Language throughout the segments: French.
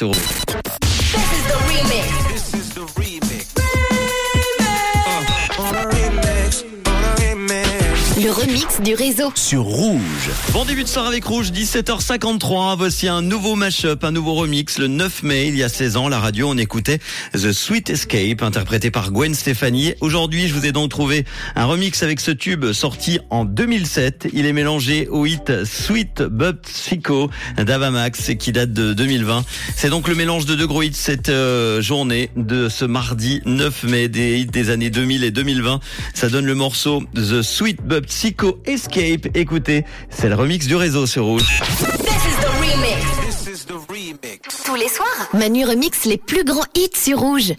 sur remix du réseau. Sur Rouge. Bon début de soir avec Rouge, 17h53. Voici un nouveau mashup, un nouveau remix. Le 9 mai, il y a 16 ans, la radio, on écoutait The Sweet Escape, interprété par Gwen Stefani. Aujourd'hui, je vous ai donc trouvé un remix avec ce tube sorti en 2007. Il est mélangé au hit Sweet But Psycho d'Avamax qui date de 2020. C'est donc le mélange de deux gros hits cette euh, journée de ce mardi 9 mai des hits des années 2000 et 2020. Ça donne le morceau The Sweet But Psycho Escape. Écoutez, c'est le remix du réseau sur Rouge. This is the remix. Tous les soirs, Manu remix les plus grands hits sur Rouge.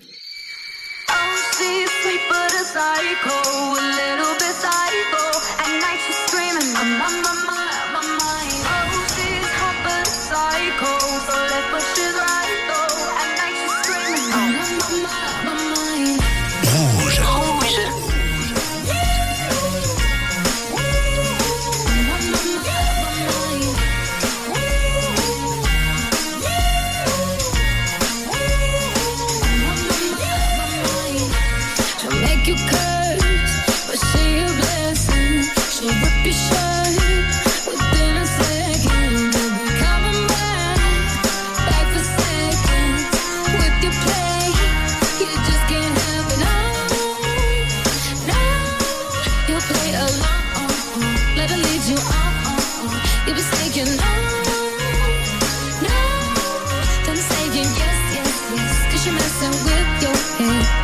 You're messing with your head.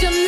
should